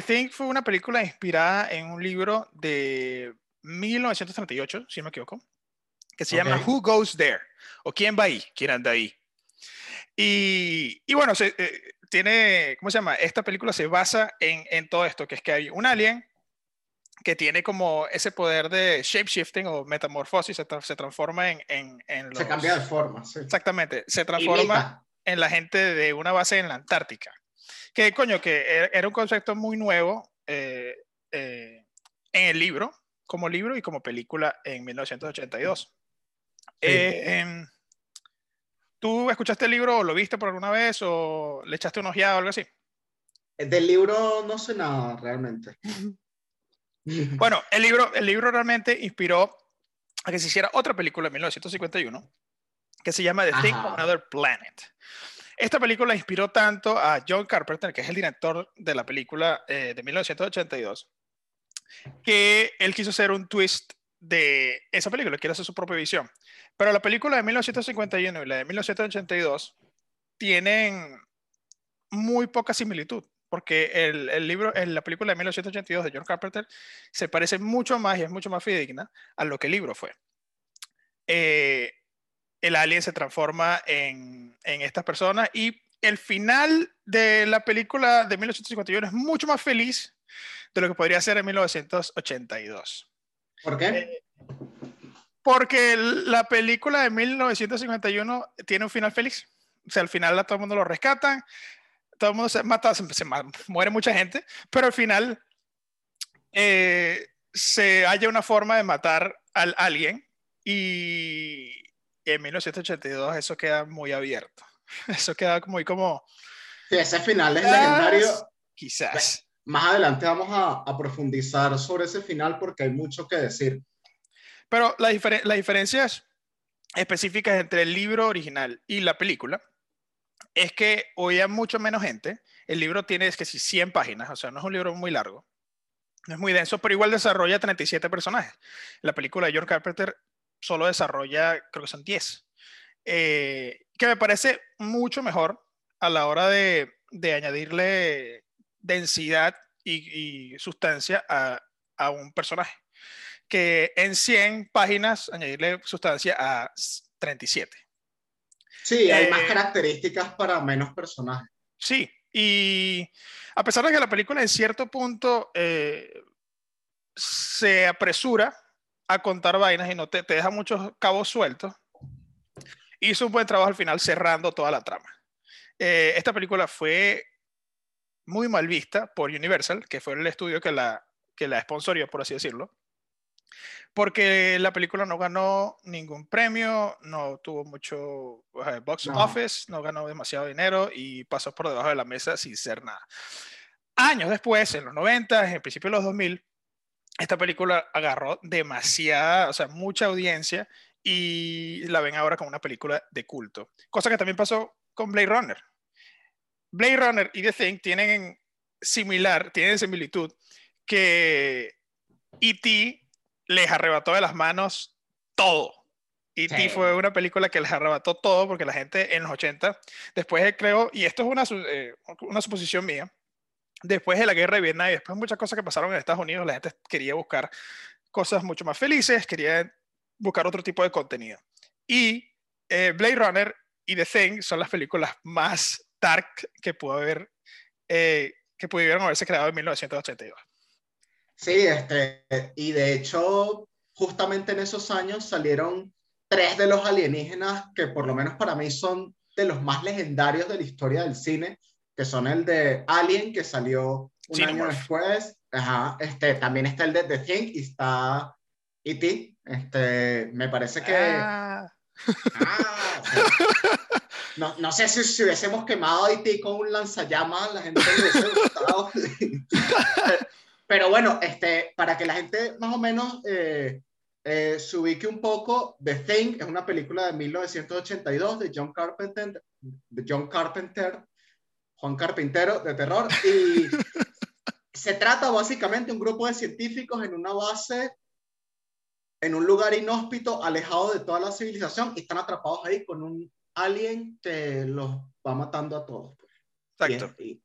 The Thing fue una película inspirada en un libro de 1938, si no me equivoco, que se llama Ok. Who Goes There? o ¿Quién va ahí? ¿Quién anda ahí? Y, y bueno, se, eh, tiene, ¿cómo se llama? Esta película se basa en, en todo esto, que es que hay un alien que tiene como ese poder de shapeshifting o metamorfosis, se, tra- se transforma en, en, en Se los- cambia de forma, sí. Exactamente, se transforma Imita. en la gente de una base en la Antártica. Que coño, que e- era un concepto muy nuevo eh, eh, en el libro, como libro y como película en 1982. Eh, em, ¿Tú escuchaste el libro o lo viste por alguna vez o le echaste una ojeada o algo así? Del libro no sé nada realmente. Bueno, el libro, el libro realmente inspiró a que se hiciera otra película en 1951 que se llama The Thing from Another Planet. Esta película inspiró tanto a John Carpenter, que es el director de la película eh, de 1982, que él quiso hacer un twist de esa película, quiere hacer su propia visión. Pero la película de 1951 y la de 1982 tienen muy poca similitud, porque el, el libro, en la película de 1982 de John Carpenter se parece mucho más y es mucho más fidedigna a lo que el libro fue. Eh, el alien se transforma en, en estas personas y el final de la película de 1851 es mucho más feliz de lo que podría ser en 1982. ¿Por qué? Eh, Porque la película de 1951 tiene un final feliz. O sea, al final todo el mundo lo rescatan, todo el mundo se mata, se, muere mucha gente, pero al final eh, se halla una forma de matar al alguien y en 1982 eso queda muy abierto. Eso queda muy como, Sí, ese final es legendario. quizás. Más adelante vamos a, a profundizar sobre ese final porque hay mucho que decir. Pero la diferen- las diferencias específicas entre el libro original y la película es que hoy hay mucho menos gente. El libro tiene es que si 100 páginas, o sea, no es un libro muy largo, no es muy denso, pero igual desarrolla 37 personajes. La película de John Carpenter solo desarrolla, creo que son 10. Eh, que me parece mucho mejor a la hora de, de añadirle densidad y, y sustancia a, a un personaje que en 100 páginas añadirle sustancia a 37. Sí, hay Eh, más características para menos personajes. Sí, y a pesar de que la película en cierto punto eh, se apresura a contar vainas y no te, te deja muchos cabos sueltos, hizo un buen trabajo al final cerrando toda la trama. Eh, esta película fue muy mal vista por Universal, que fue el estudio que la, que la sponsorió, por así decirlo, porque la película no ganó ningún premio, no tuvo mucho eh, box No. office, no ganó demasiado dinero y pasó por debajo de la mesa sin ser nada. Años después, en los 90, en principio de los 2000, esta película agarró demasiada, o sea, mucha audiencia y la ven ahora como una película de culto. Cosa que también pasó con Blade Runner. Blade Runner y The Thing tienen similar, tienen similitud que E.T. les arrebató de las manos todo. E.T. Sí. fue una película que les arrebató todo porque la gente en los 80, después de, creo, y esto es una, eh, una suposición mía, después de la guerra de Vietnam y después de muchas cosas que pasaron en Estados Unidos, la gente quería buscar cosas mucho más felices, quería buscar otro tipo de contenido. Y eh, Blade Runner y The Thing son las películas más dark que pudo haber, eh, que pudieron haberse creado en 1982. Sí, este, y de hecho, justamente en esos años salieron tres de los alienígenas que por lo menos para mí son de los más legendarios de la historia del cine, que son el de Alien, que salió un año después. Ajá, este, también está el de The Thing y está E.T. Este, me parece que... Ah, Ah, o sea, no, no sé si, si hubiésemos quemado a E.T. con un lanzallamas, la gente le hubiese gustado. pero, pero bueno, este, para que la gente más o menos eh, eh, se ubique un poco, The Thing es una película de 1982 de John Carpenter, de John Carpenter, Juan Carpintero, de terror, y se trata básicamente de un grupo de científicos en una base en un lugar inhóspito, alejado de toda la civilización, y están atrapados ahí con un alien que los va matando a todos. pues. exacto.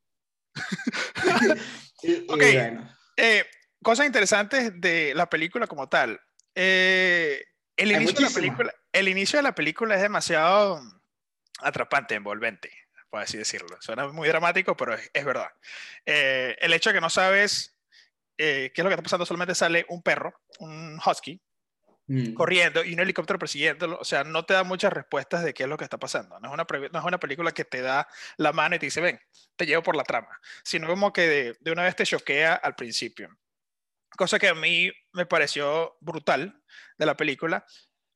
Y, y- ok, eh, cosas interesantes de la película como tal. Eh, el, inicio de la película, el inicio de la película es demasiado atrapante, envolvente, por así decirlo. Suena muy dramático, pero es, verdad. Eh, el hecho de que no sabes qué es lo que está pasando, solamente sale un perro, un husky, mm. corriendo y un helicóptero persiguiéndolo. O sea, no te da muchas respuestas de qué es lo que está pasando. No es una, no es una película que te da la mano y te dice, ven, te llevo por la trama, sino como que de, de una vez te choquea al principio. Cosa que a mí me pareció brutal de la película,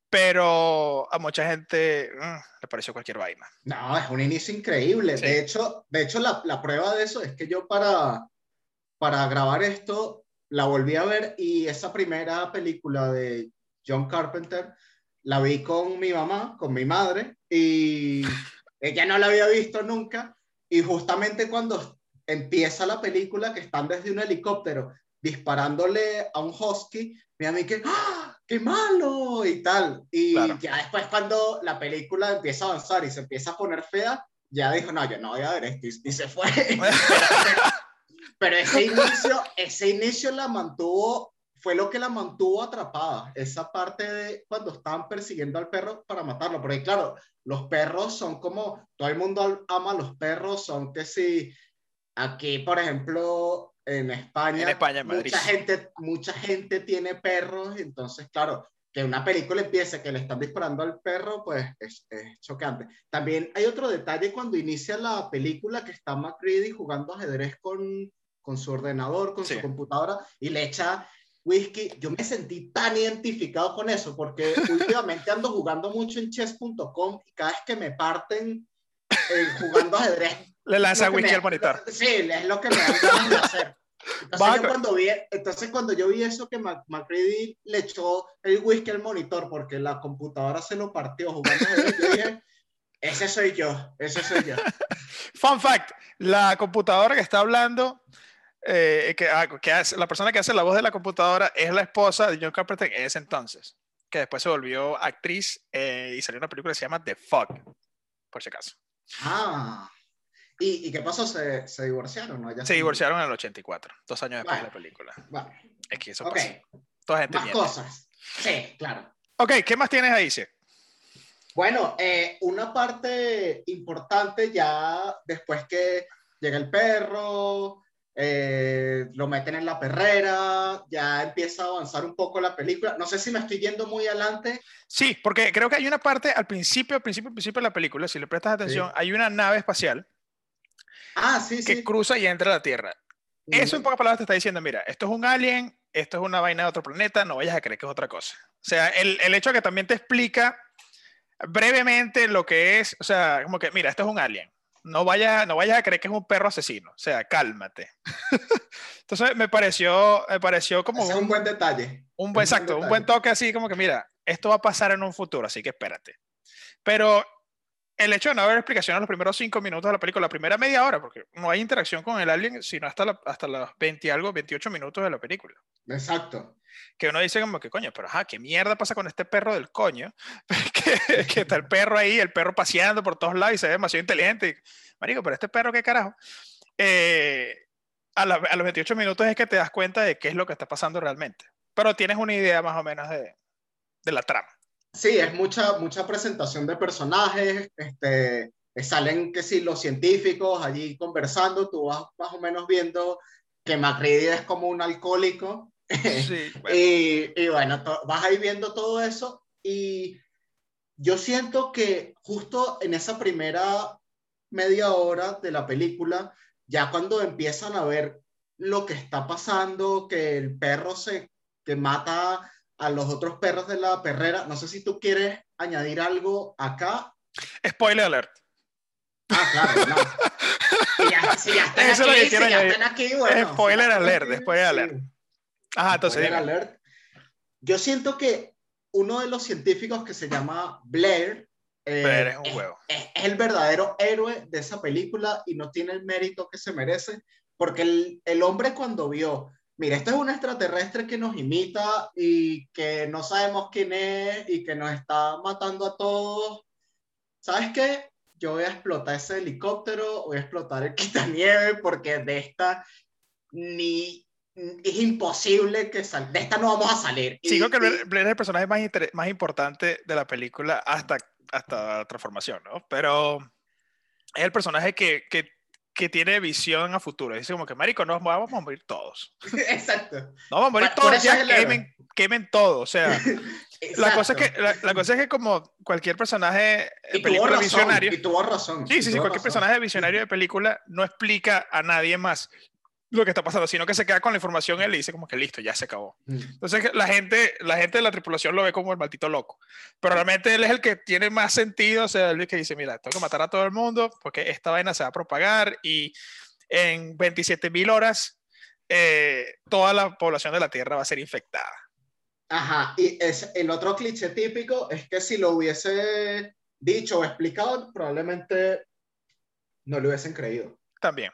pero a mucha gente mm, le pareció cualquier vaina. No, es un inicio increíble. De hecho, de hecho la, la, prueba de eso es que yo para, para grabar esto la volví a ver y esa primera película de John Carpenter la vi con mi mamá, con mi madre, y ella no la había visto nunca. Y justamente cuando empieza la película, que están desde un helicóptero disparándole a un husky, mi amiga que, ¡ah! ¡Qué malo! Y tal. Y ya después cuando la película empieza a avanzar y se empieza a poner fea, ya dijo, no, yo no voy a ver esto. Y, se fue. pero, ese inicio, ese inicio la mantuvo, fue lo que la mantuvo atrapada. Esa parte de cuando estaban persiguiendo al perro para matarlo. Porque claro, los perros son como, todo el mundo ama a los perros, son que si aquí, por ejemplo, en España, mucha, gente, mucha gente tiene perros, entonces, claro, que una película empiece que le están disparando al perro, pues es, chocante. También hay otro detalle cuando inicia la película que está McCready jugando ajedrez con, con su ordenador, con su computadora, y le echa whisky. Yo me sentí tan identificado con eso, porque últimamente ando jugando mucho en chess.com y cada vez que me parten eh, jugando ajedrez... Le lanza whisky al monitor. Sí, es lo que me hacer. Entonces, cuando vi, entonces cuando yo vi eso que McCready le echó el whisky al monitor porque la computadora se lo partió jugando, yo dije, ese soy yo, ese soy yo. Fun fact, la computadora que está hablando, eh, que, ah, que hace, la persona que hace la voz de la computadora es la esposa de John Carpenter en ese entonces, que después se volvió actriz eh, y salió una película que se llama The Fog, por si acaso. Ah. ¿Y, qué pasó? ¿Se, se divorciaron? ¿no? se divorciaron en el 84, dos años después de la película. Vale. Es que eso okay. Toda gente más cosas. Sí, claro. Ok, ¿qué más tienes ahí, sí? Bueno, eh, una parte importante ya después que llega el perro, eh, lo meten en la perrera, ya empieza a avanzar un poco la película. No sé si me estoy yendo muy adelante. Sí, porque creo que hay una parte al principio, al principio, al principio de la película, si le prestas atención, hay una nave espacial Ah, sí, que cruza y entra a la Tierra. Eso en pocas palabras te está diciendo, mira, esto es un alien, esto es una vaina de otro planeta, no vayas a creer que es otra cosa. O sea, el, el hecho de que también te explica brevemente lo que es, o sea, como que, mira, esto es un alien. No vayas, no vayas a creer que es un perro asesino. O sea, cálmate. Entonces me pareció, me pareció como... un, buen detalle. Un buen, exacto, un buen toque así como que, mira, esto va a pasar en un futuro, así que espérate. Pero el hecho de no haber explicación en los primeros cinco minutos de la película, la primera media hora, porque no hay interacción con el alien, sino hasta, hasta los 20 algo, 28 minutos de la película. Exacto. Que uno dice como que, coño, pero ajá, ¿qué mierda pasa con este perro del coño? que, que, está el perro ahí, el perro paseando por todos lados y se ve demasiado inteligente. Marico, pero este perro, ¿qué carajo? Eh, a, a, los 28 minutos es que te das cuenta de qué es lo que está pasando realmente. Pero tienes una idea más o menos de, de la trama. Sí, es mucha, mucha presentación de personajes, este, salen que sí, los científicos allí conversando, tú vas más o menos viendo que Macready es como un alcohólico. Sí, y, y, bueno, vas ahí viendo todo eso y yo siento que justo en esa primera media hora de la película, ya cuando empiezan a ver lo que está pasando, que el perro se que mata a los otros perros de la perrera. No sé si tú quieres añadir algo acá. Spoiler alert. Ah, claro, no. Si ya, si ya están Eso aquí, si ya están aquí, bueno. Spoiler alert, spoiler alert. Ajá, entonces. Spoiler alert. Yo siento que uno de los científicos que se llama Blair, eh, Blair es, un huevo. Es, es, el verdadero héroe de esa película y no tiene el mérito que se merece, porque el, el hombre cuando vio mira, esto es un extraterrestre que nos imita y que no sabemos quién es y que nos está matando a todos. ¿Sabes qué? Yo voy a explotar ese helicóptero, voy a explotar el quitanieve porque de esta ni es imposible que sal de esta no vamos a salir. Sí, creo que Blair, es el personaje más, más importante de la película hasta, hasta transformación, ¿no? Pero es el personaje que, que, que tiene visión a futuro. Dice como que, marico, nos vamos a morir todos. Exacto. No vamos a morir todos, ya quemen, quemen todo. O sea, la cosa, es que, la, cosa es que como cualquier personaje de película visionario... Y tuvo razón. Sí, sí, sí, cualquier personaje visionario de película no explica a nadie más lo que está pasando, sino que se queda con la información él y dice como que listo, ya se acabó. Mm. Entonces la gente, la gente de la tripulación lo ve como el maldito loco, pero realmente él es el que tiene más sentido, o sea, él es el que dice, mira, tengo que matar a todo el mundo porque esta vaina se va a propagar y en 27 mil horas eh, toda la población de la Tierra va a ser infectada. Ajá, y es, el otro cliché típico es que si lo hubiese dicho o explicado, probablemente no lo hubiesen creído. También.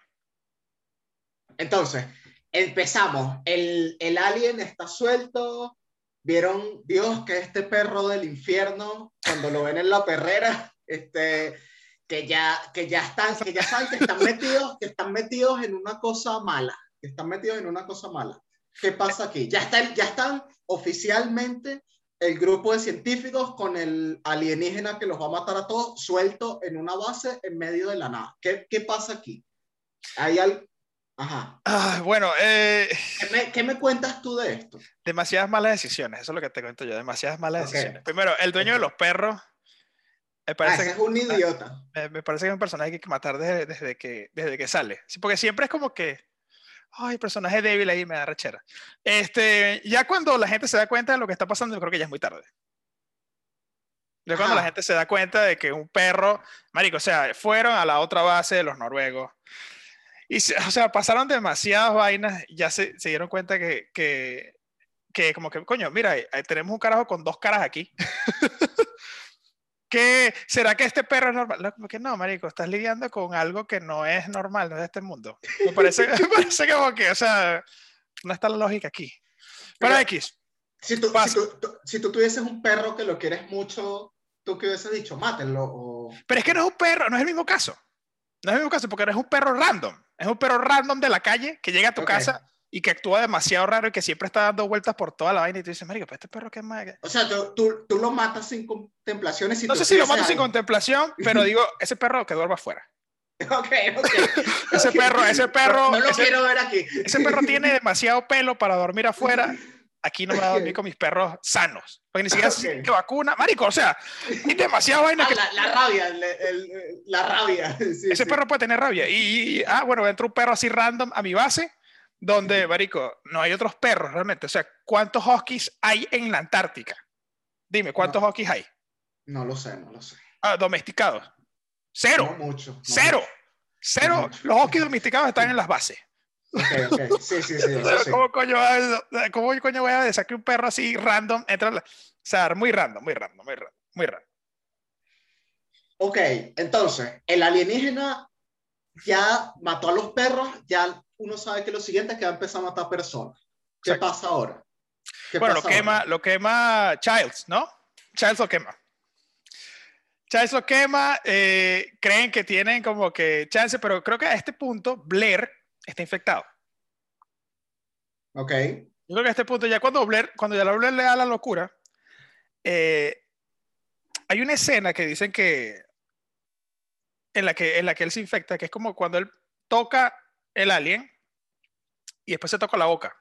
Entonces, empezamos. El, el alien está suelto. Vieron, Dios, que este perro del infierno, cuando lo ven en la perrera, este, que ya, que ya están, que ya saben que están metidos, que están metidos en una cosa mala, que están metidos en una cosa mala. ¿Qué pasa aquí? Ya, está, ya están oficialmente el grupo de científicos con el alienígena que los va a matar a todos suelto en una base en medio de la nada. ¿Qué, qué pasa aquí? ¿Hay, al, Ajá. Ah, bueno, eh, ¿Qué, me, cuentas tú de esto? Demasiadas malas decisiones, eso es lo que te cuento yo, demasiadas malas decisiones. Primero, el dueño de los perros. Me parece ah, que, es un idiota. Me, parece que es un personaje que hay que matar desde, desde, que, desde que sale. Sí, porque siempre es como que. Ay, personaje débil ahí me da rechera. Este, ya cuando la gente se da cuenta de lo que está pasando, yo creo que ya es muy tarde. Ya cuando la gente se da cuenta de que un perro, marico, o sea, fueron a la otra base de los noruegos, y, o sea, pasaron demasiadas vainas, ya se, se dieron cuenta que, que, que, como que, coño, mira, tenemos un carajo con dos caras aquí. ¿Qué, ¿Será que este perro es normal? Que no, marico, estás lidiando con algo que no es normal, no es de este mundo. Me parece, me parece como que, o sea, no está la lógica aquí. Pero X. Si tú, si tú, si, tú, tuvieses un perro que lo quieres mucho, ¿tú qué hubieses dicho? Mátenlo. O... Pero es que no es un perro, no es el mismo caso. No es el mismo caso porque eres un perro random. Es un perro random de la calle que llega a tu casa y que actúa demasiado raro y que siempre está dando vueltas por toda la vaina y tú dices, marico, pero este perro qué más... O sea, tú, tú, lo matas sin contemplaciones. no sé si lo mato sin contemplación, pero digo, ese perro que duerma afuera. Ok, ok. ese perro, ese perro... No, lo quiero ver aquí. Ese perro tiene demasiado pelo para dormir afuera. Aquí no me voy a dormir con mis perros sanos. Porque ni siquiera okay. que vacuna. Marico, o sea, es demasiado vaina. Ah, la, rabia, la rabia. Ese perro puede tener rabia. Y, ah, bueno, entra un perro así random a mi base, donde, Marico, no hay otros perros realmente. O sea, ¿cuántos huskies hay en la Antártica? Dime, ¿cuántos huskies hay? No lo sé, no lo sé. Ah, domesticados. Cero. No mucho. Cero. Cero. Los huskies domesticados están en las bases. Okay, okay. Sí, sí, sí. ¿Cómo, coño, ¿Cómo coño voy a sacar un perro así random? Entra o sea, muy random, muy random, muy random, muy random. Ok, entonces, el alienígena ya mató a los perros, ya uno sabe que lo siguiente es que va a empezar a matar personas. ¿Qué pasa ahora? bueno, lo quema, lo quema Childs, ¿no? Childs lo quema. Childs lo quema, eh, creen que tienen como que chance, pero creo que a este punto Blair está infectado. Ok. Yo creo que a este punto, ya cuando Blair, cuando ya la Blair le da la locura, eh, hay una escena que dicen que en la que en la que él se infecta, que es como cuando él toca el alien y después se toca la boca.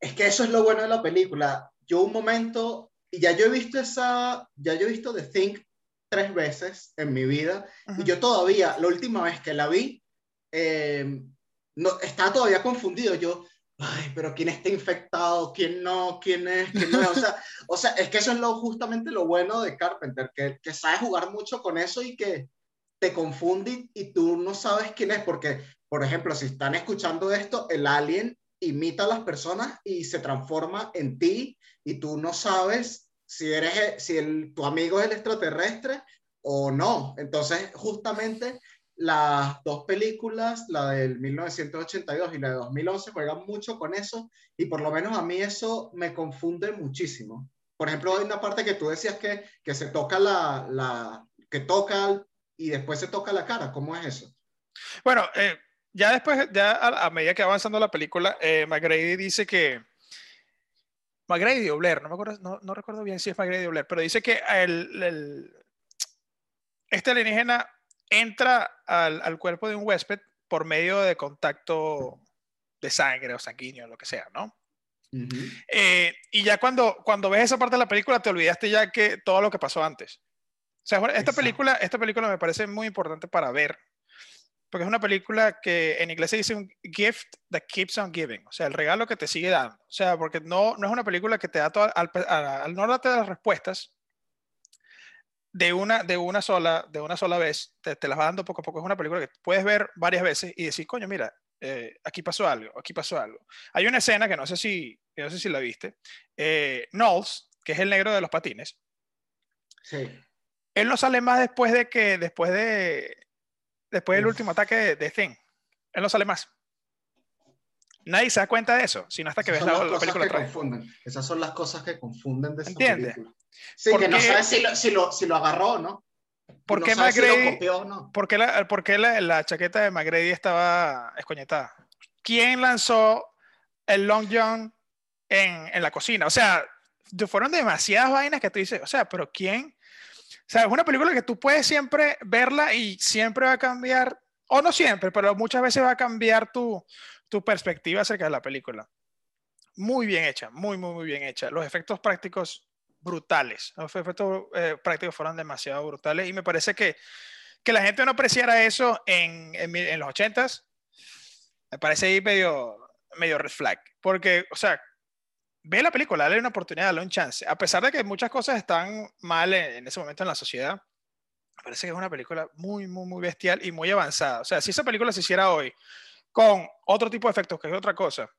Es que eso es lo bueno de la película. Yo un momento, y ya yo he visto esa, ya yo he visto The Think tres veces en mi vida, y yo todavía, la última vez que la vi, eh, no, estaba todavía confundido. Yo, ay, pero ¿quién está infectado? ¿Quién no? ¿Quién es? ¿Quién no? O, sea, o sea, es que eso es lo, justamente lo bueno de Carpenter, que, que sabe jugar mucho con eso y que te confunde y tú no sabes quién es, porque, por ejemplo, si están escuchando esto, el alien imita a las personas y se transforma en ti y tú no sabes si eres si el, tu amigo es el extraterrestre o no. Entonces, justamente las dos películas, la del 1982 y la de 2011, juegan mucho con eso y por lo menos a mí eso me confunde muchísimo. Por ejemplo, hay una parte que tú decías que, que se toca la, la, que toca y después se toca la cara. ¿Cómo es eso? Bueno, eh, ya después, ya a, medida que va avanzando la película, eh, McGrady dice que. McGrady o Blair, no, me acuerdo, no, recuerdo bien si es McGrady o Blair, pero dice que el, este alienígena entra al, al, cuerpo de un huésped por medio de contacto de sangre o sanguíneo, lo que sea, ¿no? Eh, y ya cuando, cuando ves esa parte de la película te olvidaste ya que todo lo que pasó antes. O sea, esta película, esta película me parece muy importante para ver, porque es una película que en inglés se dice un gift that keeps on giving, o sea, el regalo que te sigue dando. O sea, porque no, no es una película que te da toda, al, al, no darte las respuestas de una, de una sola, de una sola vez, te, te, las va dando poco a poco. Es una película que puedes ver varias veces y decir, coño, mira, eh, aquí pasó algo, aquí pasó algo. Hay una escena que no sé si, no sé si la viste. Eh, Knowles, que es el negro de los patines. Sí. Él no sale más después de que, después de, después del último ataque de, de, Thing. Él no sale más. Nadie se da cuenta de eso, sino hasta que ves la, película otra Esas son las cosas que confunden de esa ¿Entiendes? Sí, que no sabes si lo, si, lo, si lo agarró no. ¿Por qué, ¿por qué, la, la, chaqueta de McGrady estaba escoñetada? ¿Quién lanzó el Long John en, en, la cocina? O sea, fueron demasiadas vainas que tú dices, o sea, pero ¿quién? O sea, es una película que tú puedes siempre verla y siempre va a cambiar, o no siempre, pero muchas veces va a cambiar tu, tu perspectiva acerca de la película. Muy bien hecha, muy, muy, muy bien hecha. Los efectos prácticos brutales. Los efectos eh, prácticos fueron demasiado brutales y me parece que, que la gente no apreciara eso en, en, los 80s, me parece ahí medio, medio red flag. Porque, o sea, ve la película, dale una oportunidad, dale un chance. A pesar de que muchas cosas están mal en, ese momento en la sociedad, me parece que es una película muy, muy, muy bestial y muy avanzada. O sea, si esa película se hiciera hoy con otro tipo de efectos, que es otra cosa,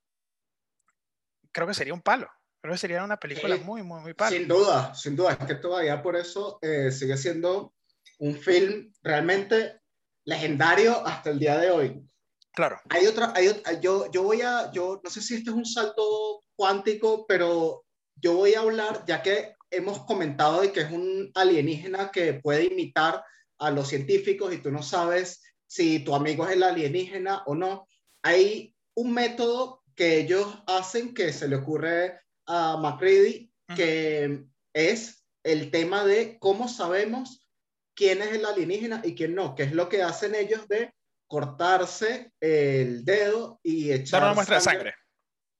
creo que sería un palo. Creo que sería una película muy, muy, muy padre. Sin duda, sin duda. Es que todavía por eso eh, sigue siendo un film realmente legendario hasta el día de hoy. Claro. Hay otra, hay, yo, yo voy a, yo no sé si este es un salto cuántico, pero yo voy a hablar, ya que hemos comentado de que es un alienígena que puede imitar a los científicos y tú no sabes si tu amigo es el alienígena o no. Hay un método que ellos hacen que se le ocurre a McCready, que es el tema de cómo sabemos quién es el alienígena y quién no, que es lo que hacen ellos de cortarse el dedo y echar una muestra de sangre.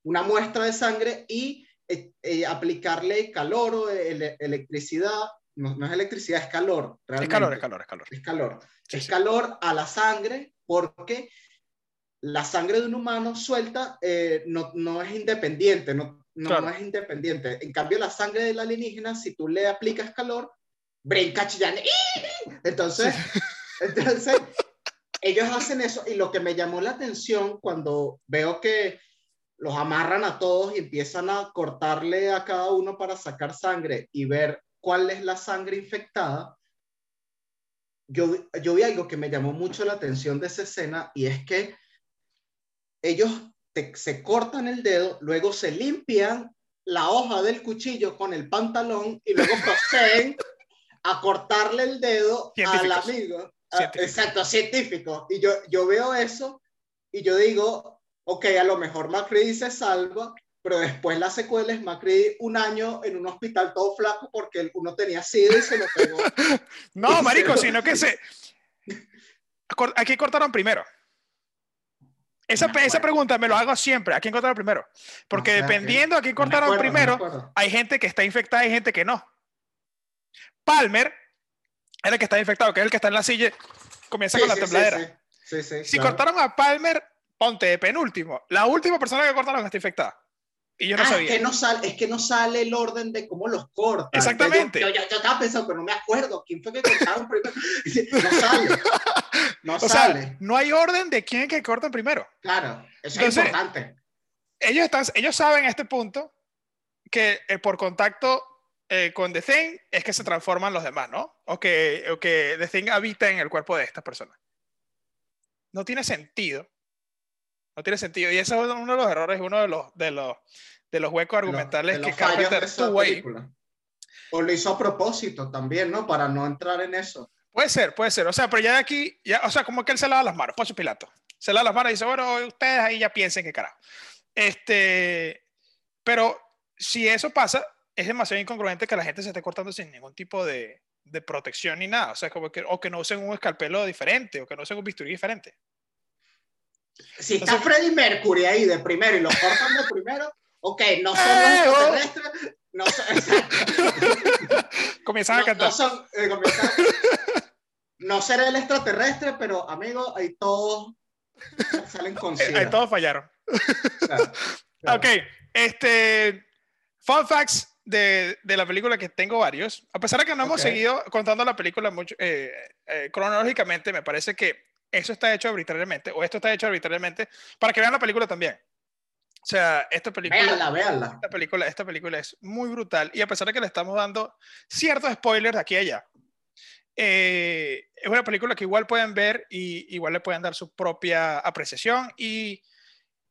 Una muestra de sangre y eh, eh, aplicarle calor o electricidad. No, es electricidad, es calor. Es calor, es calor, es calor. Es calor. es calor a la sangre porque la sangre de un humano suelta eh, no, no, es independiente, no, no, es independiente. En cambio, la sangre del alienígena, si tú le aplicas calor, brinca chillando. Entonces, entonces, ellos hacen eso y lo que me llamó la atención cuando veo que los amarran a todos y empiezan a cortarle a cada uno para sacar sangre y ver cuál es la sangre infectada, yo, yo vi algo que me llamó mucho la atención de esa escena y es que ellos se cortan el dedo, luego se limpian la hoja del cuchillo con el pantalón y luego proceden a cortarle el dedo al amigo. exacto, científico. Y yo, yo veo eso y yo digo, ok, a lo mejor Macri se salva, pero después la secuela es Macri un año en un hospital todo flaco porque uno tenía SIDA y se lo pegó. no, marico, sino que se... Aquí cortaron primero. Esa, esa, pregunta me lo hago siempre. ¿A quién cortaron primero? Porque dependiendo a quién cortaron primero, hay gente que está infectada y gente que no. Palmer es el que está infectado, que es el que está en la silla, comienza con la tembladera. si cortaron a Palmer, ponte de penúltimo. La última persona que cortaron está infectada. Y yo no ah, sabía. Es que no, sale, es que no sale el orden de cómo los cortan. Exactamente. Yo, yo, estaba pensando, pero no me acuerdo. ¿Quién fue que cortaron primero? No sale. No sale. no hay orden de quién que cortan primero. Claro, eso es importante. Ellos, están, ellos saben a este punto que eh, por contacto eh, con The Thing es que se transforman los demás, ¿no? O que, o que The Thing habita en el cuerpo de estas personas. No tiene sentido. No tiene sentido. Y ese es uno de los errores, uno de los, de los, de los huecos argumentales que Carpenter tuvo ahí. O lo hizo a propósito también, ¿no? Para no entrar en eso. Puede ser, puede ser. O sea, pero ya de aquí, ya, o sea, como que él se lava las manos, Poncio Pilato. se lava las manos y dice, bueno, ustedes ahí ya piensen qué carajo. Este, pero si eso pasa, es demasiado incongruente que la gente se esté cortando sin ningún tipo de, de protección ni nada. O sea, como que, o que no usen un escalpelo diferente, o que no usen un bisturí diferente. Si está Freddie Mercury ahí de primero y lo cortan de primero, ok, no son los ¡Eh, oh! extraterrestres, no son, Comienzan a no, cantar. no son, eh, comienzan- no será el extraterrestre, pero amigo, ahí todos salen con Eh, ahí todos fallaron. Claro, claro. Ok, este. Fun facts de, de la película que tengo varios. A pesar de que no hemos seguido contando la película mucho, eh, eh, cronológicamente, me parece que eso está hecho arbitrariamente, o esto está hecho arbitrariamente, para que vean la película también. O sea, esta película. Véanla, véanla. Esta película, esta película es muy brutal y a pesar de que le estamos dando ciertos spoilers de aquí y allá, eh, es una película que igual pueden ver y igual le pueden dar su propia apreciación y,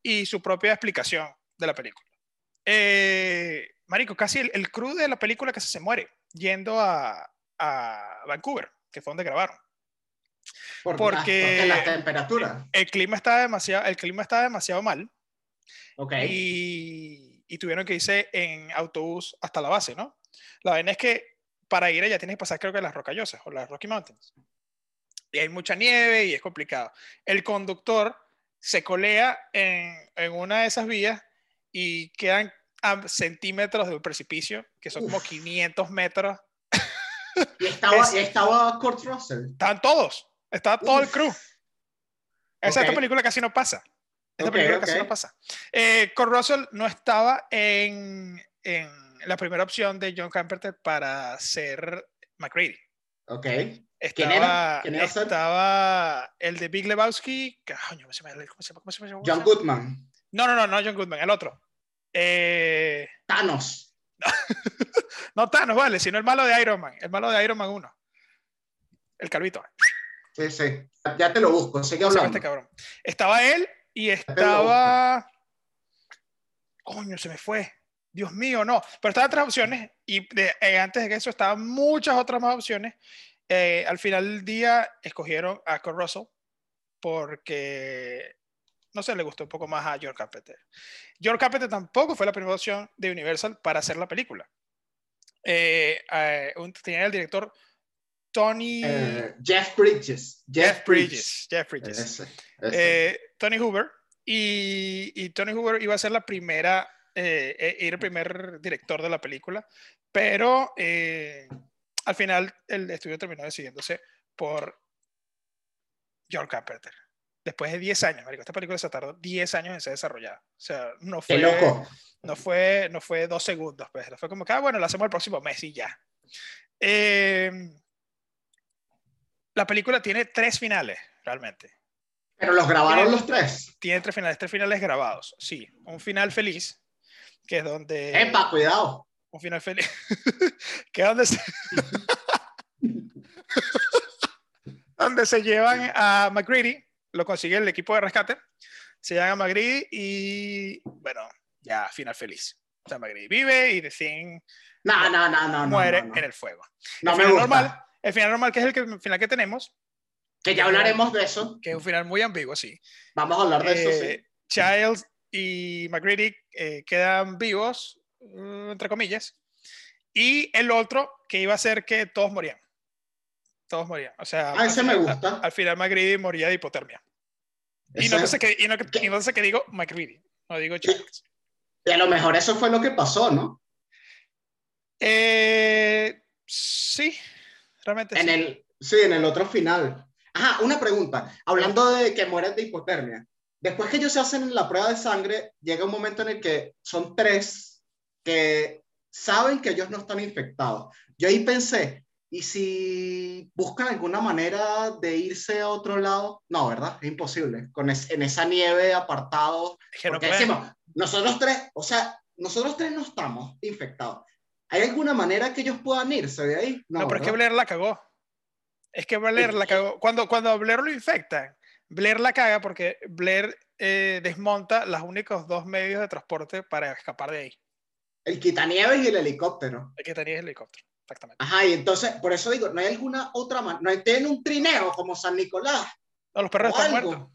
y su propia explicación de la película. Eh, Marico, casi el, el crew de la película casi se muere yendo a, a Vancouver, que fue donde grabaron. Porque, Porque- la temperatura. El clima estaba demasiado, el clima estaba demasiado mal Ok. y, y tuvieron que irse en autobús hasta la base, ¿no? La vaina es que para ir allá tienes que pasar creo que las rocallosas o las Rocky Mountains. Y hay mucha nieve y es complicado. El conductor se colea en, en una de esas vías y quedan a centímetros del precipicio, que son como Uf. 500 metros. Y estaba, es- y estaba Kurt Russell. Estaban todos, estaba todo el crew. Esa. Esta película casi no pasa. Esta película casi no pasa. Eh, Kurt Russell no estaba en, en la primera opción de John Carpenter para ser McCready. Ok. Estaba, era? ¿Quién iba a ser? estaba el de Big Lebowski. que- coño, ¿cómo se llama? ¿Cómo se llama? ¿Cómo se llama? John Goodman. No, no, no, no John Goodman, el otro. Eh, Thanos. no Thanos, vale, sino el malo de Iron Man. El malo de Iron Man 1. El calvito. Sí, sí. Ya te lo busco. Sigue hablando. este cabrón. Estaba él y estaba. Coño, se me fue. Dios mío, no. Pero estaban tres opciones y de- eh, antes de eso estaban muchas otras más opciones. Eh, al final del día escogieron a Kurt Russell porque no sé, le gustó un poco más a George Carpenter. George Carpenter tampoco fue la primera opción de Universal para hacer la película. Eh, eh, un- tenía el director Tony Eh, Jeff Bridges. Jeff Bridges. Jeff Bridges. Ese, ese. Eh, Tony Hoover. Y, y Tony Hoover iba a ser la primera, eh, era el primer director de la película, pero eh, al final el estudio terminó decidiéndose por John Carpenter. Después de 10 años, marico, esta película se tardó 10 años en ser desarrollada. O sea, no fue, loco. no fue, no fue dos segundos, pues. Fue como que, ah, bueno, la hacemos el próximo mes y ya. Eh, la película tiene tres finales, realmente Pero los grabaron Tiene- los tres. tiene tres finales, tres finales grabados, sí. Un final feliz, que es donde... Epa, cuidado. Un final feliz, que es donde se... donde se llevan a McGreedy, lo consigue el equipo de rescate, se llevan a McGreedy y, bueno, ya, final feliz. O sea, McGreedy vive y The Thing No, no, no, no. no, muere en el fuego. No el me gusta. normal, el final normal, que es el, que, el final que tenemos, Que ya hablaremos de eso. que es un final muy ambiguo, sí. Vamos a hablar de eso, sí. Eh, Childs y McGreedy eh, quedan vivos, mm, entre comillas, y el otro que iba a ser que todos morían. Todos morían. O sea, Ah, ese al me final- gusta. Al, al final McGreedy moría de hipotermia. Y no, sé que, y, no, y no sé que digo McGreedy, no digo Childs. y a lo mejor eso fue lo que pasó, ¿no? Eh, sí, realmente En sí. el, sí, en el otro final. Ajá, una pregunta. Hablando de que mueren de hipotermia. Después que ellos se hacen la prueba de sangre, llega un momento en el que son tres que saben que ellos no están infectados. Yo ahí pensé, ¿y si buscan alguna manera de irse a otro lado? No, ¿verdad? Es imposible. Con es- en esa nieve apartados. Es que no decimos, nosotros tres, o sea, nosotros tres no estamos infectados. ¿Hay alguna manera que ellos puedan irse de ahí? No, pero es que. Blair la cagó. Es que Blair la cagó. Cuando, cuando a Blair lo infectan, Blair la caga porque Blair eh, desmonta los únicos dos medios de transporte para escapar de ahí. El quitanieves y el helicóptero. El que tenía el helicóptero, exactamente. Ajá, y entonces, por eso digo, no hay alguna otra manera, no hay, tienen un trineo como San Nicolás. No, los perros están algo. muertos.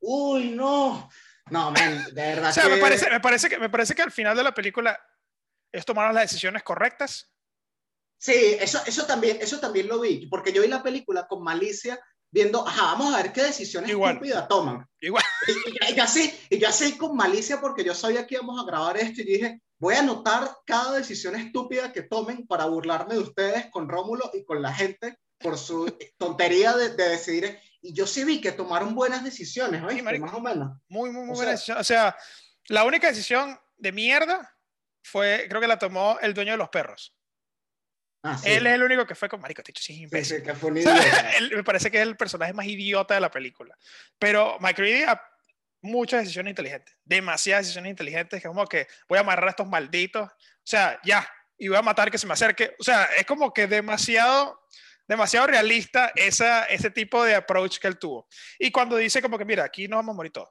uy, no. No, man, de verdad. O sea, que... me, parece, me, parece que, me parece que al final de la película es tomaron las decisiones correctas. Sí, eso, eso, también, eso también lo vi, porque yo vi la película con malicia viendo, ajá, vamos a ver qué decisiones Igual. estúpidas toman. Igual. Y, y- y yo así, y yo así con malicia porque yo sabía que íbamos a grabar esto y dije, voy a anotar cada decisión estúpida que tomen para burlarme de ustedes con Rómulo y con la gente por su tontería de, de decidir. Y yo sí vi que tomaron buenas decisiones, ¿oíste? marico. Más o menos. Muy, muy, muy O buena sea- decisión. O sea, la única decisión de mierda fue, creo que la tomó el dueño de los perros. Ah, sí. Él es el único que fue con marico, este sí es imbécil. sí, él- me parece que es el personaje más idiota de la película. Pero Mike Reedy ha muchas decisiones inteligentes, demasiadas decisiones inteligentes, que como que voy a amarrar a estos malditos, o sea, ya, y voy a matar que se me acerque. O sea, es como que demasiado, demasiado realista esa, ese tipo de approach que él tuvo. Y cuando dice como que, mira, aquí nos vamos a morir todos.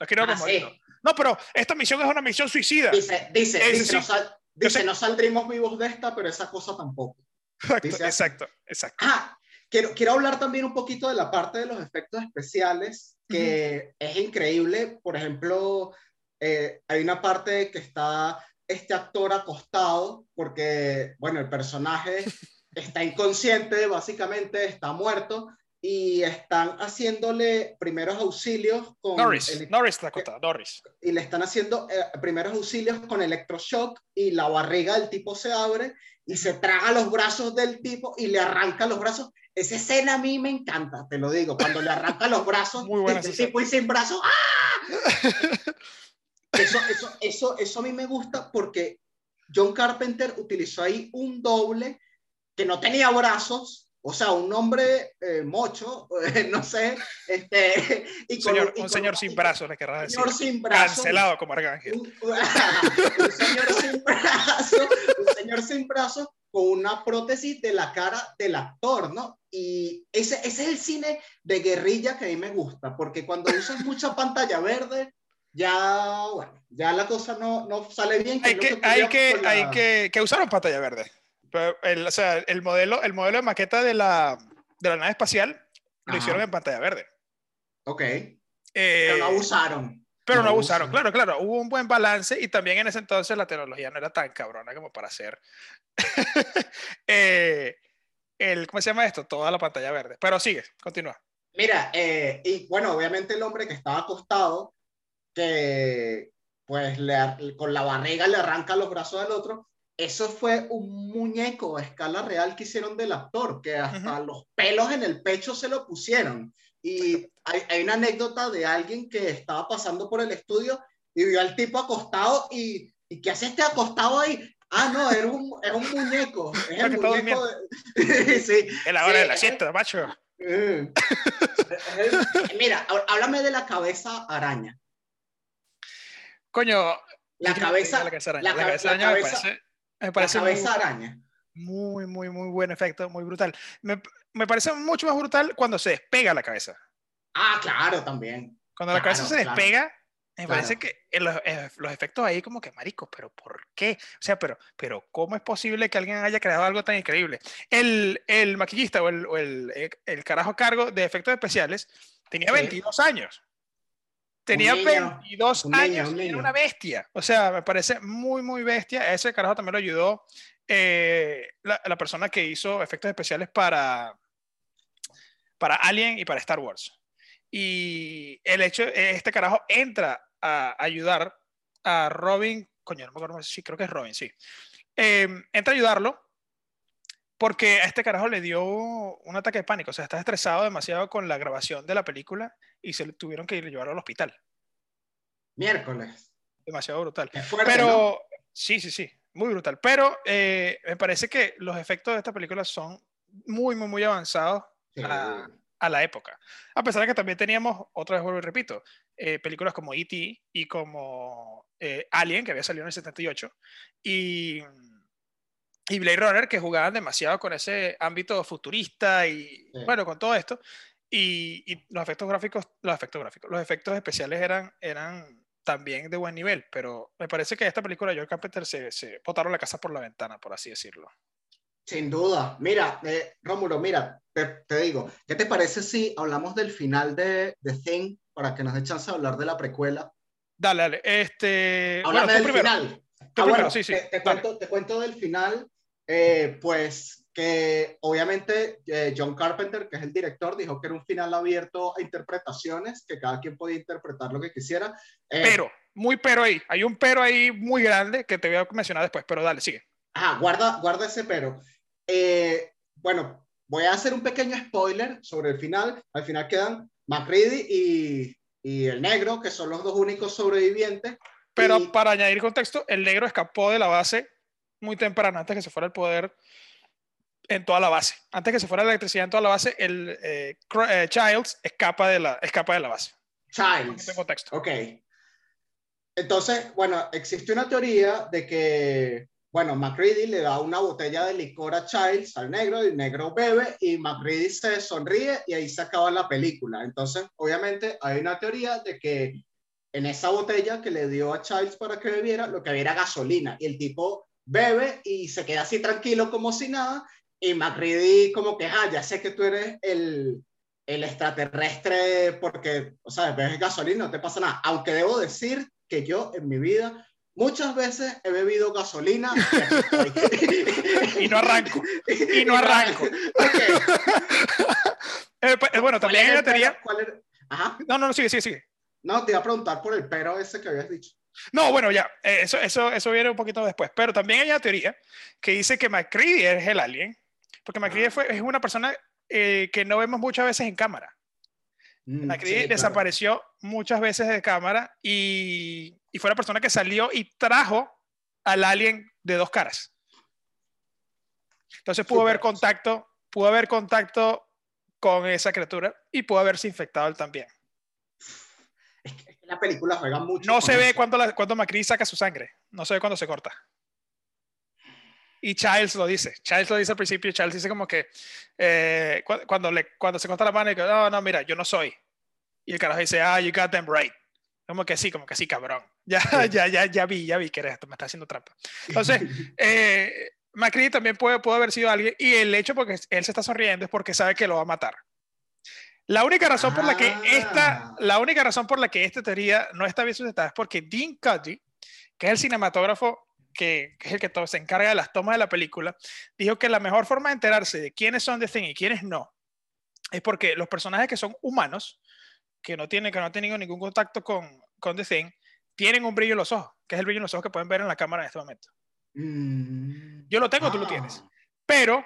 Aquí nos Ah, vamos a morir todos. No, pero esta misión es una misión suicida. Dice, dice, Ese dice, sí. no, sal- dice no saldrimos vivos de esta, pero esa cosa tampoco. Exacto, dice exacto, exacto. Ah, quiero, quiero hablar también un poquito de la parte de los efectos especiales, que es increíble. Por ejemplo, eh, hay una parte que está este actor acostado, porque, bueno, el personaje está inconsciente, básicamente está muerto, y están haciéndole primeros auxilios con... Norris, Norris acostado, Norris. y le están haciendo eh, primeros auxilios con electroshock y la barriga del tipo se abre y se traga los brazos del tipo y le arranca los brazos. Esa escena a mí me encanta, te lo digo, cuando le arranca los brazos Muy buena el tipo y sin brazos. ¡ah! Eso, eso, eso, eso a mí me gusta porque John Carpenter utilizó ahí un doble que no tenía brazos, o sea, un hombre eh, mocho, no sé, este, y Un con- señor, y un con- señor sin brazos, le querrás un decir. señor sin brazos. Cancelado como Arcángel. Un, un señor sin brazos, un señor sin brazos con una prótesis de la cara del actor, ¿no? Y ese, ese es el cine de guerrilla que a mí me gusta, porque cuando usas mucha pantalla verde, ya, bueno, ya la cosa no, no sale bien. Hay es lo que, ocurrió hay que, la- hay que, que usaron pantalla verde. Pero el, o sea, el modelo, el modelo de maqueta de la, de la nave espacial lo Ajá. hicieron en pantalla verde. Ok, Eh, pero no abusaron. pero no no abusaron. abusaron. Claro, claro, hubo un buen balance y también en ese entonces la tecnología no era tan cabrona como para hacer eh, el, ¿cómo se llama esto? Toda la pantalla verde. Pero sigue, continúa. Mira, eh, y bueno, obviamente el hombre que estaba acostado, que pues le con la barriga le arranca los brazos al otro, eso fue un muñeco a escala real que hicieron del actor, que hasta los pelos en el pecho se lo pusieron. Y hay, hay una anécdota de alguien que estaba pasando por el estudio y vio al tipo acostado y, ¿y qué hace este acostado ahí? Ah, no, era un, era un muñeco. Es el muñeco de... sí, Es la hora Sí, de la eh. siesta, macho. Mm. Mira, há- háblame de la cabeza araña. Coño. La cabeza, La cabeza araña, la la ca- cabeza araña me parece, me la parece muy- cabeza araña. muy, muy, muy buen efecto, muy brutal. Me, me parece mucho más brutal cuando se despega la cabeza. Ah, claro, también. Cuando la cabeza se claro. despega, me parece que en los, eh, los efectos ahí como que maricos, pero ¿por qué? O sea, pero, pero ¿cómo es posible que alguien haya creado algo tan increíble? El, el maquillista o el, o el, eh, el carajo cargo de efectos especiales tenía Sí. 22 años. Tenía niño, 22 un niño, años y era una bestia. O sea, me parece muy, muy bestia. Ese carajo también lo ayudó eh, la, la persona que hizo efectos especiales para, para Alien y para Star Wars. Y el hecho, este carajo entra a ayudar a Robin, coño, no me acuerdo, sí, creo que es Robin, sí. Eh, entra a ayudarlo porque a este carajo le dio un ataque de pánico, o sea, está estresado demasiado con la grabación de la película y se le tuvieron que llevarlo al hospital. Miércoles. Demasiado brutal. Fuerte, Pero, ¿no? sí, sí, sí, muy brutal. Pero eh, me parece que los efectos de esta película son muy, muy, muy avanzados Sí. a, a la época. A pesar de que también teníamos, otra vez vuelvo y repito, eh, películas como E.T. y como eh, Alien, que había salido en el 78, y, y Blade Runner, que jugaban demasiado con ese ámbito futurista y, Sí. bueno, con todo esto. Y, y los efectos gráficos, los efectos gráficos, los efectos especiales eran, eran también de buen nivel, pero me parece que esta película de George Carpenter se, se botaron la casa por la ventana, por así decirlo. Sin duda. Mira, eh, Rómulo, mira, te, te digo, ¿qué te parece si hablamos del final de The Thing para que nos dé chance de hablar de la precuela. Dale, dale. Este, Háblame bueno, del primero. final. Ah, primero, bueno, sí, sí, Te, te cuento, te cuento del final. eh, pues que obviamente eh, John Carpenter, que es el director, dijo que era un final abierto a interpretaciones, que cada quien podía interpretar lo que quisiera. Eh, Pero, muy pero ahí. Hay un pero ahí muy grande que te voy a mencionar después, pero dale, sigue. Ajá, guarda, guarda ese pero. Eh, bueno, voy a hacer un pequeño spoiler sobre el final. Al final quedan MacReady y, y el negro, que son los dos únicos sobrevivientes. Pero Y- para añadir contexto, el negro escapó de la base muy temprano, antes que se fuera el poder en toda la base. Antes que se fuera la electricidad en toda la base, el eh, eh, Childs escapa de la, escapa de la base. Childs. En contexto. Ok. Entonces, bueno, existe una teoría de que, bueno, MacReady le da una botella de licor a Childs, al negro, y el negro bebe, y MacReady se sonríe y ahí se acaba la película. Entonces, obviamente, hay una teoría de que en esa botella que le dio a Childs para que bebiera, lo que había era gasolina, y el tipo bebe y se queda así tranquilo como si nada, y MacReady como que, ah, ya sé que tú eres el, el extraterrestre porque, o sea, bebes gasolina, no te pasa nada. Aunque debo decir que yo en mi vida muchas veces he bebido gasolina y no arranco. Y no arranco. Ok. Eh, pues, eh, bueno, ¿Cuál también hay una teoría. Ajá. No, no, no, sigue, sigue, sigue. No, te iba a preguntar por el pero ese que habías dicho. No, bueno, ya, eh, eso, eso, eso viene un poquito después. Pero también hay una teoría que dice que McCready es el alien, porque McCready fue, es una persona eh, que no vemos muchas veces en cámara. Mm, McCready sí, claro. desapareció muchas veces de cámara y, y fue la persona que salió y trajo al alien de dos caras. Entonces pudo Súper. haber contacto, pudo haber contacto con esa criatura y pudo haberse infectado él también. Es que, la película juega mucho. No se ve eso. cuando, la, cuando McCready saca su sangre, no se ve cuando se corta. Y Childs lo dice, Childs lo dice al principio, Childs dice como que eh, cu- cuando, le, cuando se corta la mano y que, no, no, mira, yo no soy. Y el carajo dice, ah, you got them right. Como que sí, como que sí, cabrón. Ya, ya, ya, ya vi, ya vi que eres esto, me está haciendo trampa. Entonces, eh, McCready también puede, puede haber sido alguien, y el hecho porque él se está sonriendo es porque sabe que lo va a matar. La única razón por la que esta, Ah. la única razón por la que esta teoría no está bien sustentada es porque Dean Cuddy, que es el cinematógrafo que, que es el que to- se encarga de las tomas de la película, dijo que la mejor forma de enterarse de quiénes son The Thing y quiénes no es porque los personajes que son humanos, que no tienen, que no han tenido ningún contacto con, con The Thing, tienen un brillo en los ojos, que es el brillo en los ojos que pueden ver en la cámara en este momento. Mm. Yo lo tengo, tú lo Ah. tienes. Pero